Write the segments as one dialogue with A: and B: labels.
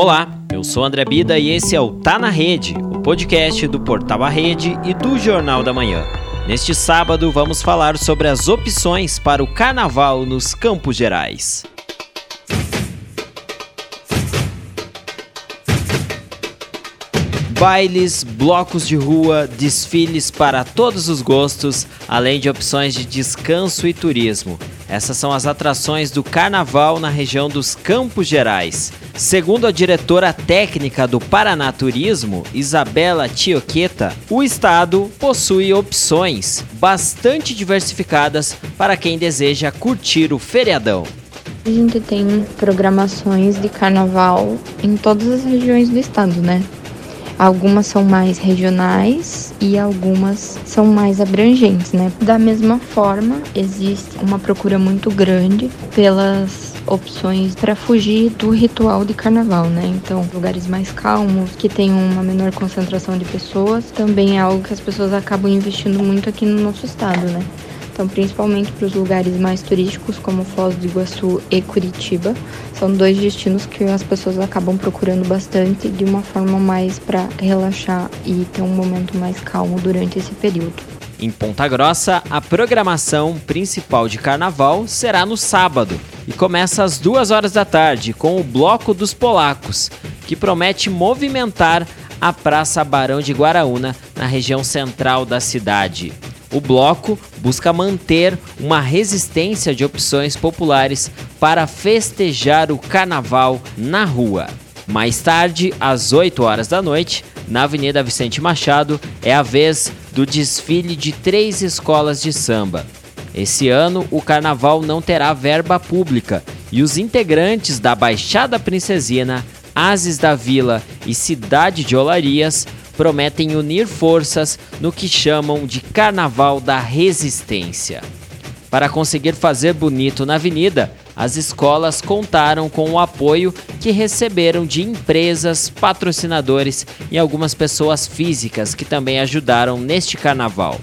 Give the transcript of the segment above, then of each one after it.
A: Olá, eu sou André Bida e esse é o Tá na Rede, o podcast do Portal A Rede e do Jornal da Manhã. Neste sábado vamos falar sobre as opções para o carnaval nos Campos Gerais. Bailes, blocos de rua, desfiles para todos os gostos, além de opções de descanso e turismo. Essas são as atrações do carnaval na região dos Campos Gerais. Segundo a diretora técnica do Paraná Turismo, Isabela Tioqueta, o estado possui opções bastante diversificadas para quem deseja curtir o feriadão.
B: A gente tem programações de carnaval em todas as regiões do estado, né? Algumas são mais regionais e algumas são mais abrangentes, né? Da mesma forma, existe uma procura muito grande pelas opções para fugir do ritual de carnaval, né? Então, lugares mais calmos, que tenham uma menor concentração de pessoas, também é algo que as pessoas acabam investindo muito aqui no nosso estado, né? Então, principalmente para os lugares mais turísticos, como Foz do Iguaçu e Curitiba, são dois destinos que as pessoas acabam procurando bastante de uma forma mais para relaxar e ter um momento mais calmo durante esse período.
A: Em Ponta Grossa, a programação principal de carnaval será no sábado e começa às duas horas da tarde com o Bloco dos Polacos, que promete movimentar a Praça Barão de Guaraúna, na região central da cidade. O bloco busca manter uma resistência de opções populares para festejar o carnaval na rua. Mais tarde, às 8 horas da noite, na Avenida Vicente Machado, é a vez do desfile de três escolas de samba. Esse ano, o carnaval não terá verba pública e os integrantes da Baixada Princesina, Ases da Vila e Cidade de Olarias prometem unir forças no que chamam de Carnaval da Resistência. Para conseguir fazer bonito na avenida, as escolas contaram com o apoio que receberam de empresas, patrocinadores e algumas pessoas físicas que também ajudaram neste carnaval.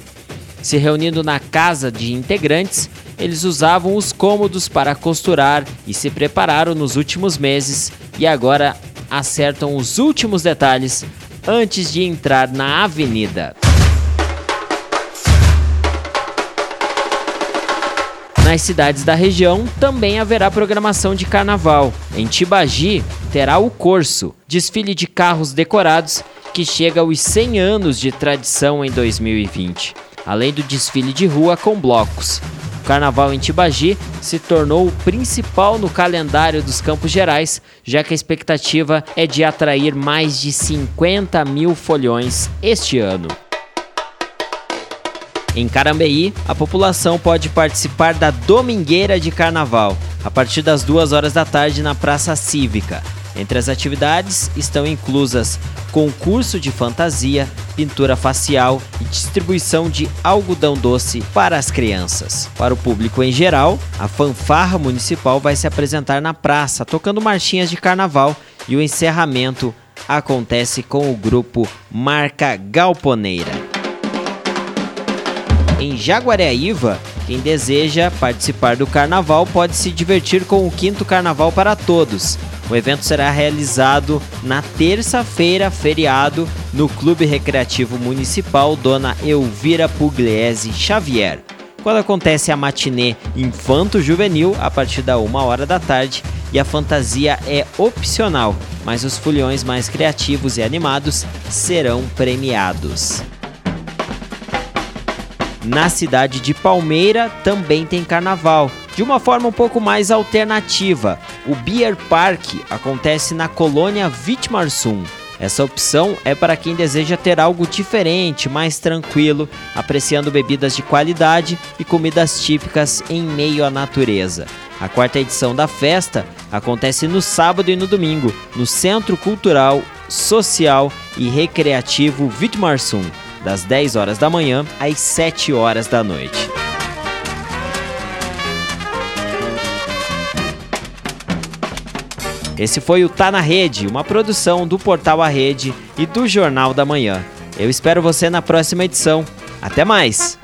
A: Se reunindo na casa de integrantes, eles usavam os cômodos para costurar e se prepararam nos últimos meses e agora acertam os últimos detalhes antes de entrar na avenida. Nas cidades da região também haverá programação de carnaval. Em Tibagi terá o Corso, desfile de carros decorados que chega aos 100 anos de tradição em 2020, além do desfile de rua com blocos. Carnaval em Tibagi se tornou o principal no calendário dos Campos Gerais, já que a expectativa é de atrair mais de 50 mil folhões este ano. Em Carambeí, a população pode participar da Domingueira de Carnaval, a partir das 2 horas da tarde na Praça Cívica. Entre as atividades estão inclusas concurso de fantasia, pintura facial e distribuição de algodão doce para as crianças. Para o público em geral, a fanfarra municipal vai se apresentar na praça tocando marchinhas de carnaval e o encerramento acontece com o grupo Marca Galponeira. Em Jaguareaíva, quem deseja participar do carnaval pode se divertir com o quinto carnaval para todos. O evento será realizado na terça-feira, feriado, no Clube Recreativo Municipal Dona Elvira Pugliese Xavier. Quando acontece a matinê Infanto Juvenil, a partir da uma hora da tarde, e a fantasia é opcional, mas os folhões mais criativos e animados serão premiados. Na cidade de Palmeira também tem carnaval, de uma forma um pouco mais alternativa. O Beer Park acontece na colônia Vitmarsum. Essa opção é para quem deseja ter algo diferente, mais tranquilo, apreciando bebidas de qualidade e comidas típicas em meio à natureza. A quarta edição da festa acontece no sábado e no domingo, no Centro Cultural, Social e Recreativo Vitmarsum das 10 horas da manhã às 7 horas da noite. Esse foi o Tá na Rede, uma produção do Portal A Rede e do Jornal da Manhã. Eu espero você na próxima edição. Até mais!